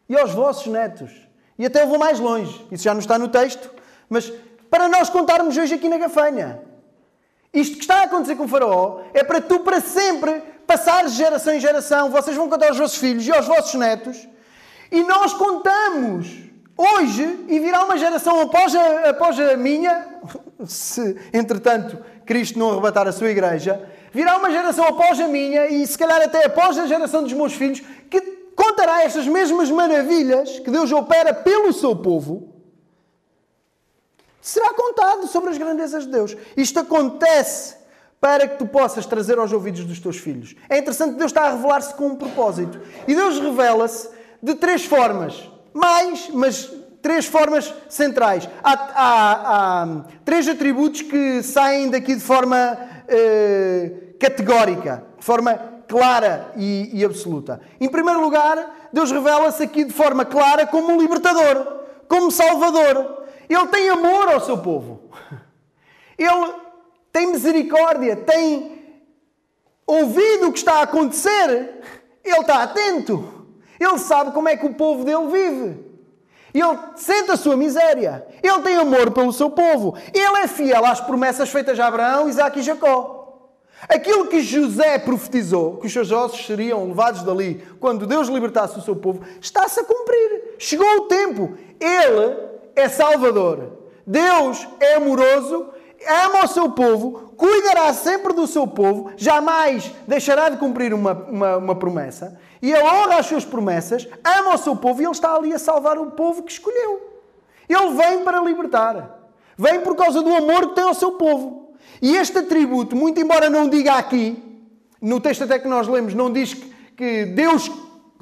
e aos vossos netos. E até eu vou mais longe, isso já não está no texto, mas para nós contarmos hoje aqui na Gafanha. Isto que está a acontecer com o Faraó é para tu, para sempre, passares de geração em geração. Vocês vão contar aos vossos filhos e aos vossos netos. E nós contamos hoje e virá uma geração após a, após a minha, se entretanto Cristo não arrebatar a sua igreja, virá uma geração após a minha e se calhar até após a geração dos meus filhos que contará estas mesmas maravilhas que Deus opera pelo seu povo será contado sobre as grandezas de Deus. Isto acontece para que tu possas trazer aos ouvidos dos teus filhos. É interessante Deus está a revelar-se com um propósito. E Deus revela-se de três formas. Mais, mas três formas centrais. Há, há, há três atributos que saem daqui de forma eh, categórica, de forma clara e, e absoluta. Em primeiro lugar, Deus revela-se aqui de forma clara como um libertador, como salvador. Ele tem amor ao seu povo. Ele tem misericórdia, tem ouvido o que está a acontecer. Ele está atento. Ele sabe como é que o povo dele vive. Ele sente a sua miséria. Ele tem amor pelo seu povo. Ele é fiel às promessas feitas a Abraão, Isaac e Jacó. Aquilo que José profetizou, que os seus ossos seriam levados dali quando Deus libertasse o seu povo, está-se a cumprir. Chegou o tempo. Ele é Salvador. Deus é amoroso, ama o seu povo, cuidará sempre do seu povo, jamais deixará de cumprir uma, uma, uma promessa. E ele honra as suas promessas, ama o seu povo e ele está ali a salvar o povo que escolheu. Ele vem para libertar. Vem por causa do amor que tem ao seu povo. E este atributo, muito embora não diga aqui, no texto até que nós lemos, não diz que Deus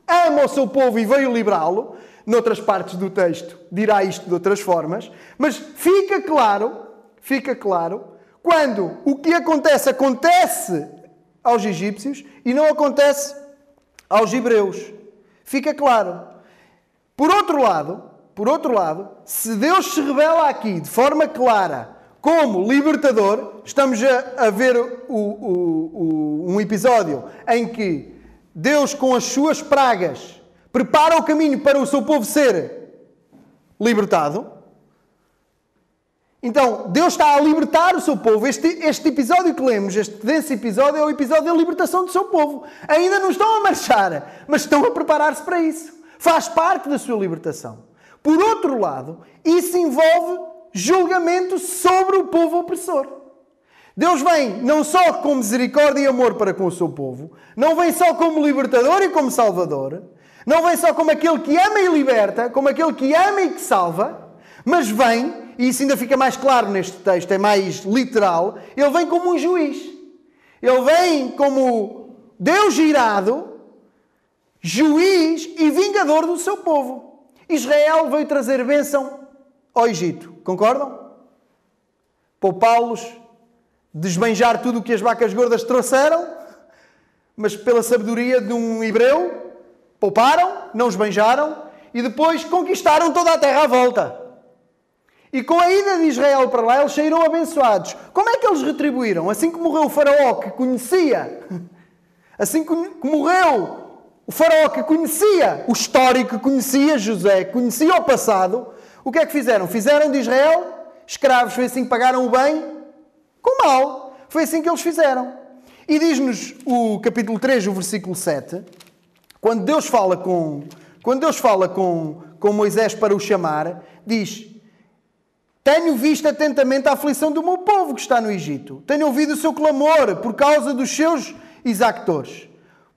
ama o seu povo e veio livrá-lo, noutras partes do texto dirá isto de outras formas, mas fica claro, fica claro, quando o que acontece acontece aos egípcios e não acontece aos hebreus. Fica claro. Por outro lado, por outro lado, se Deus se revela aqui de forma clara como libertador, estamos a, a ver o, o, o, um episódio em que Deus, com as suas pragas, prepara o caminho para o seu povo ser libertado. Então, Deus está a libertar o seu povo. Este, este episódio que lemos, este denso episódio, é o episódio da libertação do seu povo. Ainda não estão a marchar, mas estão a preparar-se para isso. Faz parte da sua libertação. Por outro lado, isso envolve julgamento sobre o povo opressor. Deus vem não só com misericórdia e amor para com o seu povo, não vem só como libertador e como salvador, não vem só como aquele que ama e liberta, como aquele que ama e que salva, mas vem, e isso ainda fica mais claro neste texto, é mais literal, ele vem como um juiz. Ele vem como Deus irado, juiz e vingador do seu povo. Israel veio trazer bênção ao Egito. Concordam? Poupá-los, desbanjar tudo o que as vacas gordas trouxeram, mas pela sabedoria de um hebreu, pouparam, não esbanjaram e depois conquistaram toda a terra à volta. E com a ida de Israel para lá, eles saíram abençoados. Como é que eles retribuíram? Assim que morreu o faraó que conhecia, assim que morreu o faraó que conhecia o histórico, conhecia José, conhecia o passado, o que é que fizeram? Fizeram de Israel escravos. Foi assim que pagaram o bem com mal. Foi assim que eles fizeram. E diz-nos o capítulo 3, o versículo 7, quando Deus fala com, quando Deus fala com, com Moisés para o chamar, diz: Tenho visto atentamente a aflição do meu povo que está no Egito. Tenho ouvido o seu clamor por causa dos seus exactores,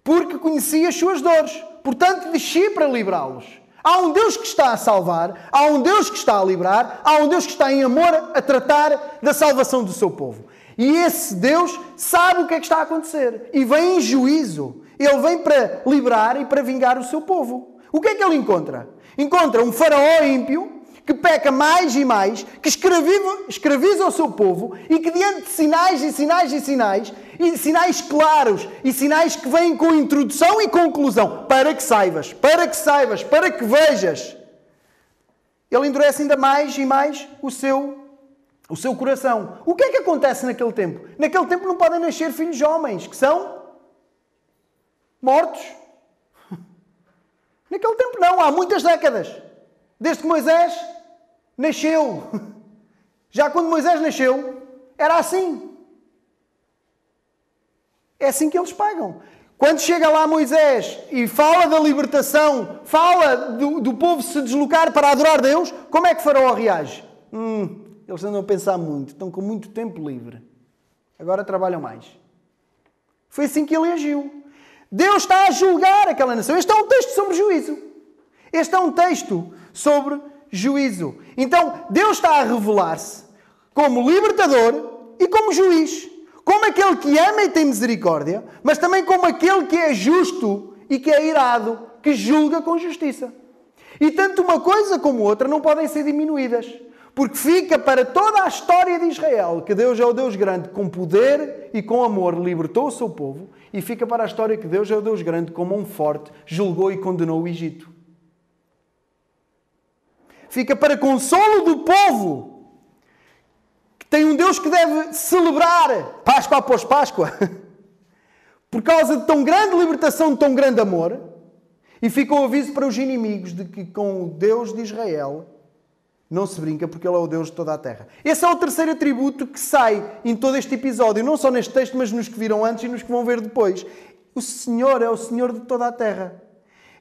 porque conheci as suas dores. Portanto, desci para livrá-los. Há um Deus que está a salvar, há um Deus que está a livrar, há um Deus que está em amor a tratar da salvação do seu povo. E esse Deus sabe o que é que está a acontecer e vem em juízo. Ele vem para liberar e para vingar o seu povo. O que é que ele encontra? Encontra um faraó ímpio que peca mais e mais, que escraviza, escraviza o seu povo e que, diante de sinais e sinais e sinais, e sinais claros e sinais que vêm com introdução e conclusão, para que saibas, para que saibas, para que vejas, ele endurece ainda mais e mais o seu, o seu coração. O que é que acontece naquele tempo? Naquele tempo não podem nascer filhos homens, que são mortos. Naquele tempo não, há muitas décadas. Desde que Moisés nasceu. Já quando Moisés nasceu, era assim. É assim que eles pagam. Quando chega lá Moisés e fala da libertação, fala do, do povo se deslocar para adorar Deus, como é que Faraó reage? Hum, eles andam a pensar muito, estão com muito tempo livre. Agora trabalham mais. Foi assim que ele agiu. Deus está a julgar aquela nação. Este é um texto sobre juízo. Este é um texto sobre juízo. Então, Deus está a revelar-se como libertador e como juiz. Como aquele que ama e tem misericórdia, mas também como aquele que é justo e que é irado, que julga com justiça. E tanto uma coisa como outra não podem ser diminuídas. Porque fica para toda a história de Israel que Deus é o Deus grande, com poder e com amor libertou o seu povo, e fica para a história que Deus é o Deus grande, como um forte, julgou e condenou o Egito fica para consolo do povo, que tem um Deus que deve celebrar Páscoa após Páscoa, por causa de tão grande libertação, de tão grande amor, E fica o aviso para os inimigos de que com o Deus de Israel não se brinca porque Ele é o Deus de toda a terra. Esse é o terceiro atributo que sai em todo este episódio, não só neste texto, mas nos que viram antes e nos que vão ver depois. O Senhor é o Senhor de toda a terra.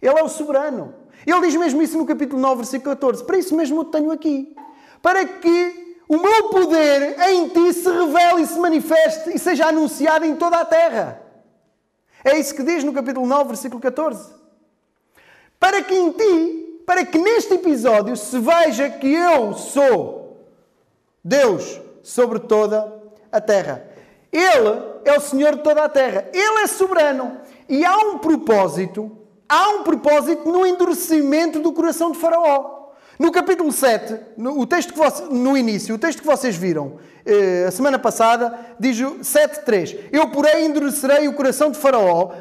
Ele é o soberano. Ele diz mesmo isso no capítulo 9, versículo 14. Para isso mesmo eu tenho aqui. Para que o meu poder em ti se revele e se manifeste e seja anunciado em toda a terra. É isso que diz no capítulo 9, versículo 14. Para que em ti, para que neste episódio se veja que eu sou Deus sobre toda a terra. Ele é o Senhor de toda a terra. Ele é soberano. E há um propósito, há um propósito no endurecimento do coração de Faraó. No capítulo 7, no, o texto que você, no início, o texto que vocês viram eh, a semana passada, diz 7.3 Eu, porém, endurecerei o coração de Faraó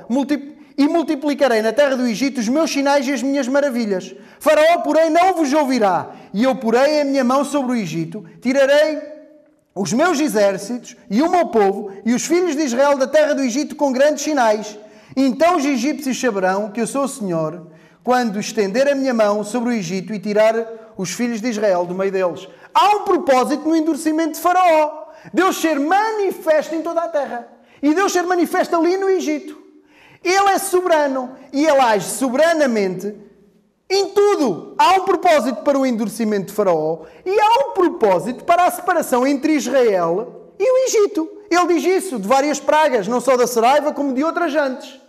e multiplicarei na terra do Egito os meus sinais e as minhas maravilhas. Faraó, porém, não vos ouvirá. E eu porei a minha mão sobre o Egito, tirarei os meus exércitos e o meu povo e os filhos de Israel da terra do Egito com grandes sinais. Então os egípcios saberão que eu sou o Senhor quando estender a minha mão sobre o Egito e tirar os filhos de Israel do meio deles. Há um propósito no endurecimento de Faraó. Deus ser manifesto em toda a terra. E Deus ser manifesto ali no Egito. Ele é soberano e ele age soberanamente em tudo. Há um propósito para o endurecimento de Faraó e há um propósito para a separação entre Israel e o Egito. Ele diz isso de várias pragas, não só da Saraiva, como de outras antes.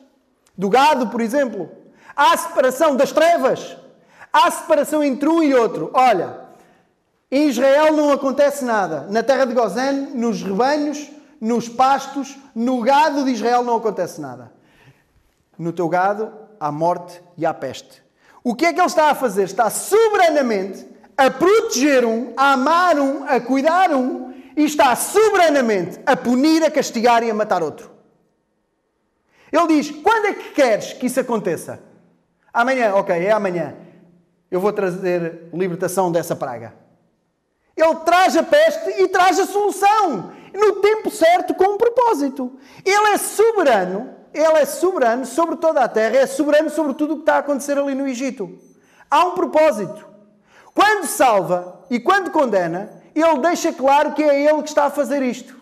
Do gado, por exemplo. Há separação das trevas. Há separação entre um e outro. Olha, em Israel não acontece nada. Na terra de Gozén, nos rebanhos, nos pastos, no gado de Israel não acontece nada. No teu gado há morte e há peste. O que é que ele está a fazer? Está soberanamente a proteger um, a amar um, a cuidar um e está soberanamente a punir, a castigar e a matar outro. Ele diz: quando é que queres que isso aconteça? Amanhã, ok, é amanhã. Eu vou trazer libertação dessa praga. Ele traz a peste e traz a solução. No tempo certo, com um propósito. Ele é soberano. Ele é soberano sobre toda a terra. É soberano sobre tudo o que está a acontecer ali no Egito. Há um propósito. Quando salva e quando condena, ele deixa claro que é ele que está a fazer isto.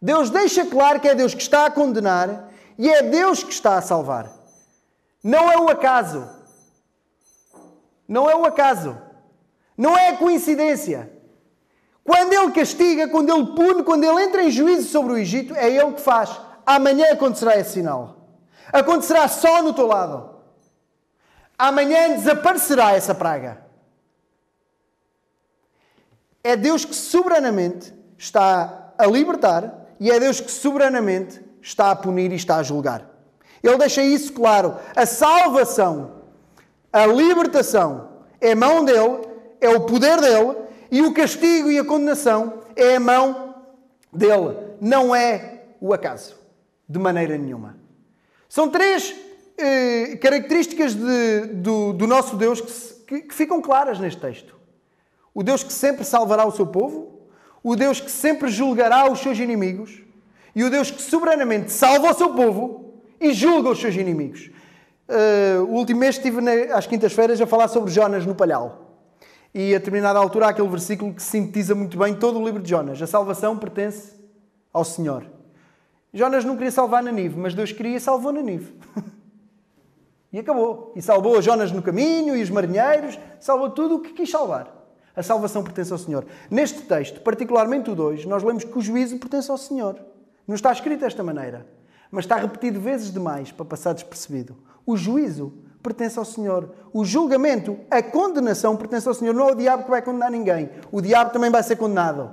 Deus deixa claro que é Deus que está a condenar e é Deus que está a salvar. Não é o acaso. Não é o acaso. Não é a coincidência. Quando ele castiga, quando ele pune, quando ele entra em juízo sobre o Egito, é ele que faz. Amanhã acontecerá esse sinal. Acontecerá só no teu lado. Amanhã desaparecerá essa praga. É Deus que soberanamente está a libertar e é Deus que soberanamente está a punir e está a julgar. Ele deixa isso claro. A salvação, a libertação é mão dele, é o poder dele, e o castigo e a condenação é a mão dele. Não é o acaso, de maneira nenhuma. São três eh, características de, do, do, nosso Deus que, que, que ficam claras neste texto. O Deus que sempre salvará o seu povo, o Deus que sempre julgará os seus inimigos e o Deus que soberanamente salva o seu povo e julga os seus inimigos. Uh, o último mês estive na, às quintas-feiras a falar sobre Jonas no Palhal. E a determinada altura há aquele versículo que sintetiza muito bem todo o livro de Jonas. A salvação pertence ao Senhor. Jonas não queria salvar Nanive, mas Deus queria e salvou Nanive. e acabou. E salvou Jonas no caminho e os marinheiros, salvou tudo o que quis salvar. A salvação pertence ao Senhor. Neste texto, particularmente o 2, nós lemos que o juízo pertence ao Senhor. Não está escrito desta maneira mas está repetido vezes demais para passar despercebido. O juízo pertence ao Senhor. O julgamento, a condenação pertence ao Senhor. Não é o diabo que vai condenar ninguém. O diabo também vai ser condenado.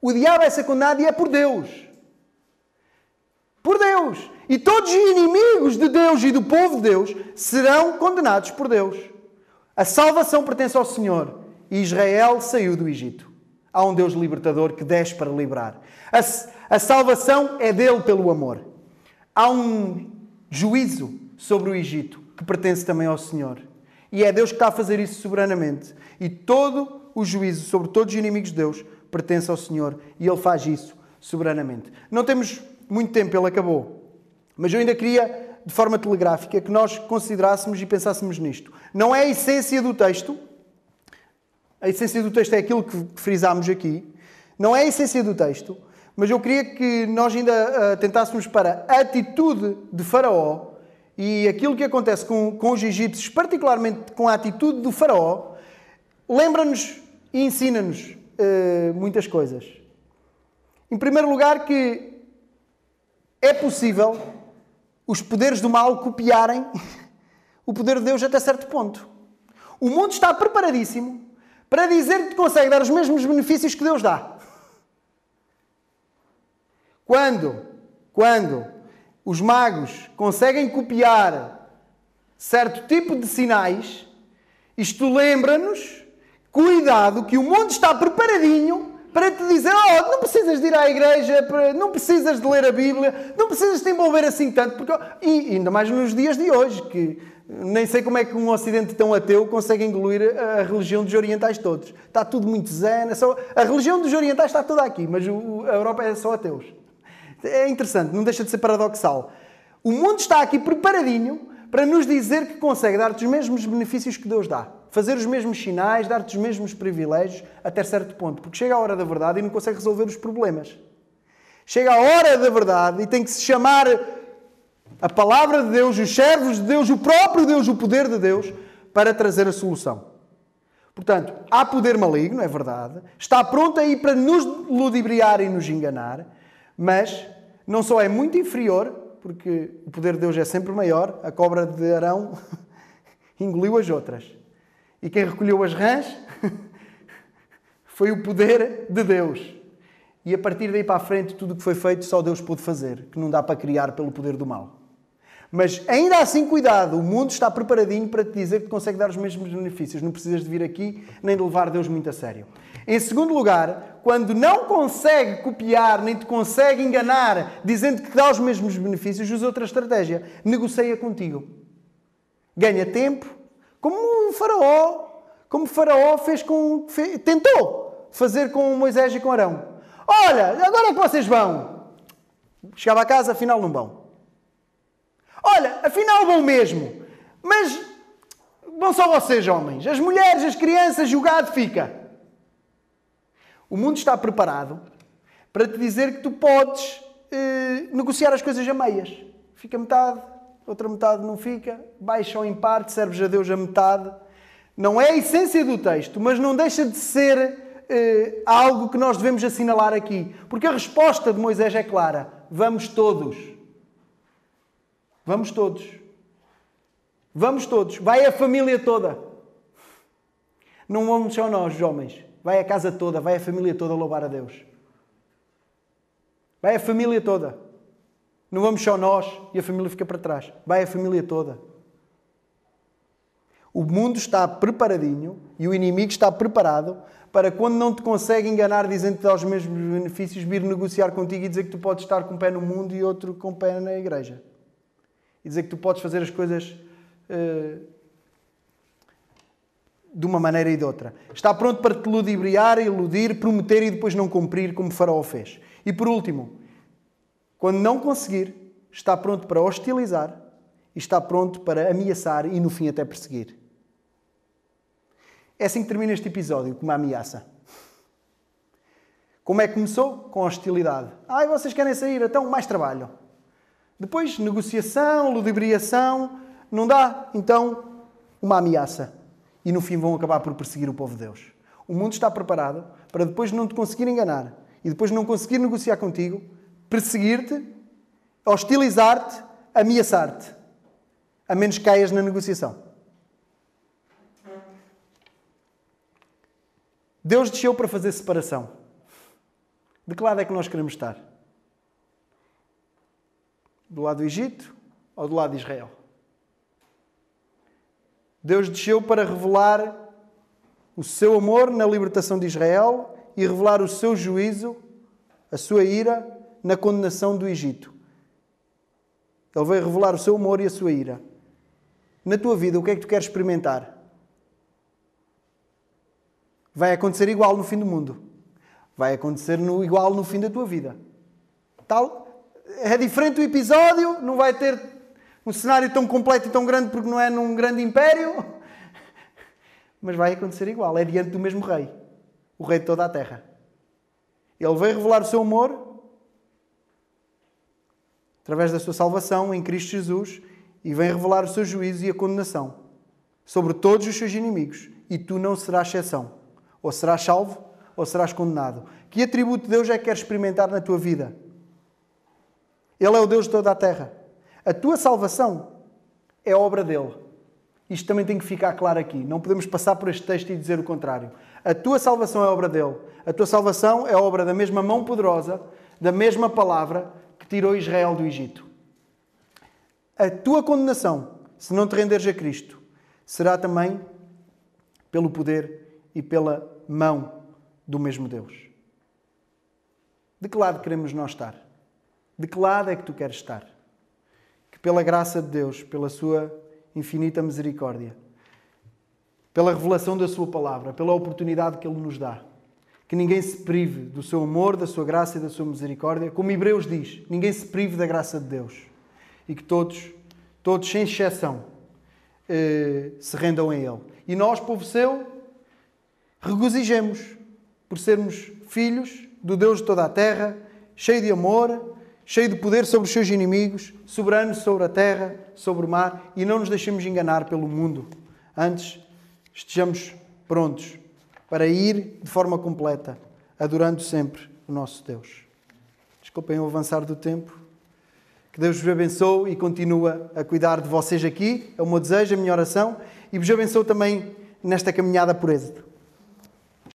O diabo vai ser condenado e é por Deus. Por Deus. E todos os inimigos de Deus e do povo de Deus serão condenados por Deus. A salvação pertence ao Senhor. Israel saiu do Egito. Há um Deus libertador que desce para liberar. A, a salvação é dele pelo amor. Há um juízo sobre o Egito que pertence também ao Senhor. E é Deus que está a fazer isso soberanamente. E todo o juízo sobre todos os inimigos de Deus pertence ao Senhor. E Ele faz isso soberanamente. Não temos muito tempo, Ele acabou. Mas eu ainda queria de forma telegráfica que nós considerássemos e pensássemos nisto. Não é a essência do texto, a essência do texto é aquilo que frisámos aqui, não é a essência do texto, mas eu queria que nós ainda uh, tentássemos para a atitude de Faraó e aquilo que acontece com, com os egípcios, particularmente com a atitude do Faraó, lembra-nos e ensina-nos uh, muitas coisas. Em primeiro lugar, que é possível os poderes do mal copiarem o poder de Deus até certo ponto. O mundo está preparadíssimo para dizer que consegue dar os mesmos benefícios que Deus dá. Quando, quando os magos conseguem copiar certo tipo de sinais, isto lembra-nos, cuidado, que o mundo está preparadinho para te dizer: oh, não precisas de ir à igreja, não precisas de ler a Bíblia, não precisas de te envolver assim tanto. Porque... E ainda mais nos dias de hoje, que nem sei como é que um Ocidente tão ateu consegue engolir a religião dos orientais todos. Está tudo muito zen. Só... A religião dos orientais está toda aqui, mas a Europa é só ateus. É interessante, não deixa de ser paradoxal. O mundo está aqui preparadinho para nos dizer que consegue dar-te os mesmos benefícios que Deus dá. Fazer os mesmos sinais, dar-te os mesmos privilégios até certo ponto. Porque chega a hora da verdade e não consegue resolver os problemas. Chega a hora da verdade e tem que se chamar a palavra de Deus, os servos de Deus, o próprio Deus, o poder de Deus, para trazer a solução. Portanto, há poder maligno, é verdade, está pronto aí para nos ludibriar e nos enganar, mas não só é muito inferior, porque o poder de Deus é sempre maior, a cobra de Arão engoliu as outras. E quem recolheu as rãs foi o poder de Deus. E a partir daí para a frente, tudo o que foi feito só Deus pôde fazer, que não dá para criar pelo poder do mal. Mas ainda assim, cuidado, o mundo está preparadinho para te dizer que consegue dar os mesmos benefícios. Não precisas de vir aqui nem de levar Deus muito a sério. Em segundo lugar, quando não consegue copiar nem te consegue enganar dizendo que dá os mesmos benefícios, usa outra estratégia. Negocia contigo. Ganha tempo, como o Faraó, como o Faraó fez com. Fez, tentou fazer com Moisés e com Arão. Olha, agora é que vocês vão. Chegava a casa, afinal não vão. Olha, afinal vão mesmo. Mas vão só vocês, homens. As mulheres, as crianças, o gado fica. O mundo está preparado para te dizer que tu podes eh, negociar as coisas a meias. Fica metade, outra metade não fica, baixa em parte, serves a Deus a metade. Não é a essência do texto, mas não deixa de ser eh, algo que nós devemos assinalar aqui. Porque a resposta de Moisés é clara: vamos todos. Vamos todos. Vamos todos. Vai a família toda. Não vamos só nós, homens. Vai a casa toda, vai a família toda louvar a Deus. Vai a família toda. Não vamos só nós e a família fica para trás. Vai a família toda. O mundo está preparadinho e o inimigo está preparado para quando não te consegue enganar dizendo que dá os mesmos benefícios, vir negociar contigo e dizer que tu podes estar com um pé no mundo e outro com um pé na igreja. E dizer que tu podes fazer as coisas uh, de uma maneira e de outra. Está pronto para te ludibriar, iludir, prometer e depois não cumprir, como Faraó fez. E por último, quando não conseguir, está pronto para hostilizar e está pronto para ameaçar e no fim até perseguir. É assim que termina este episódio, com uma ameaça. Como é que começou? Com hostilidade. Ai, vocês querem sair, então mais trabalho. Depois, negociação, ludibriação. Não dá? Então, uma ameaça e no fim vão acabar por perseguir o povo de Deus. O mundo está preparado para depois não te conseguir enganar e depois não conseguir negociar contigo, perseguir-te, hostilizar-te, ameaçar-te, a menos que caias na negociação. Deus desceu para fazer separação. De que lado é que nós queremos estar? Do lado do Egito ou do lado de Israel? Deus desceu para revelar o seu amor na libertação de Israel e revelar o seu juízo, a sua ira, na condenação do Egito. Ele veio revelar o seu amor e a sua ira. Na tua vida, o que é que tu queres experimentar? Vai acontecer igual no fim do mundo. Vai acontecer no, igual no fim da tua vida. Tal, é diferente o episódio, não vai ter Um cenário tão completo e tão grande porque não é num grande império, mas vai acontecer igual. É diante do mesmo rei, o rei de toda a terra. Ele veio revelar o seu amor através da sua salvação em Cristo Jesus e vem revelar o seu juízo e a condenação sobre todos os seus inimigos. E tu não serás exceção. Ou serás salvo ou serás condenado. Que atributo de Deus é que queres experimentar na tua vida? Ele é o Deus de toda a terra. A tua salvação é obra dele. Isto também tem que ficar claro aqui. Não podemos passar por este texto e dizer o contrário. A tua salvação é obra dele. A tua salvação é obra da mesma mão poderosa, da mesma palavra que tirou Israel do Egito. A tua condenação, se não te renderes a Cristo, será também pelo poder e pela mão do mesmo Deus. De que lado queremos nós estar? De que lado é que tu queres estar? Que pela graça de Deus, pela sua infinita misericórdia, pela revelação da sua palavra, pela oportunidade que ele nos dá, que ninguém se prive do seu amor, da sua graça e da sua misericórdia, como Hebreus diz, ninguém se prive da graça de Deus. E que todos, todos sem exceção, eh, se rendam a Ele. E nós, povo seu, regozijemos por sermos filhos do Deus de toda a terra, cheio de amor, cheio de poder sobre os seus inimigos, soberano sobre a terra, sobre o mar, e não nos deixemos enganar pelo mundo. Antes, estejamos prontos para ir de forma completa, adorando sempre o nosso Deus. Desculpem o avançar do tempo. Que Deus vos abençoe e continua a cuidar de vocês aqui. É o meu desejo, a minha oração. E vos abençoe também nesta caminhada por êxito.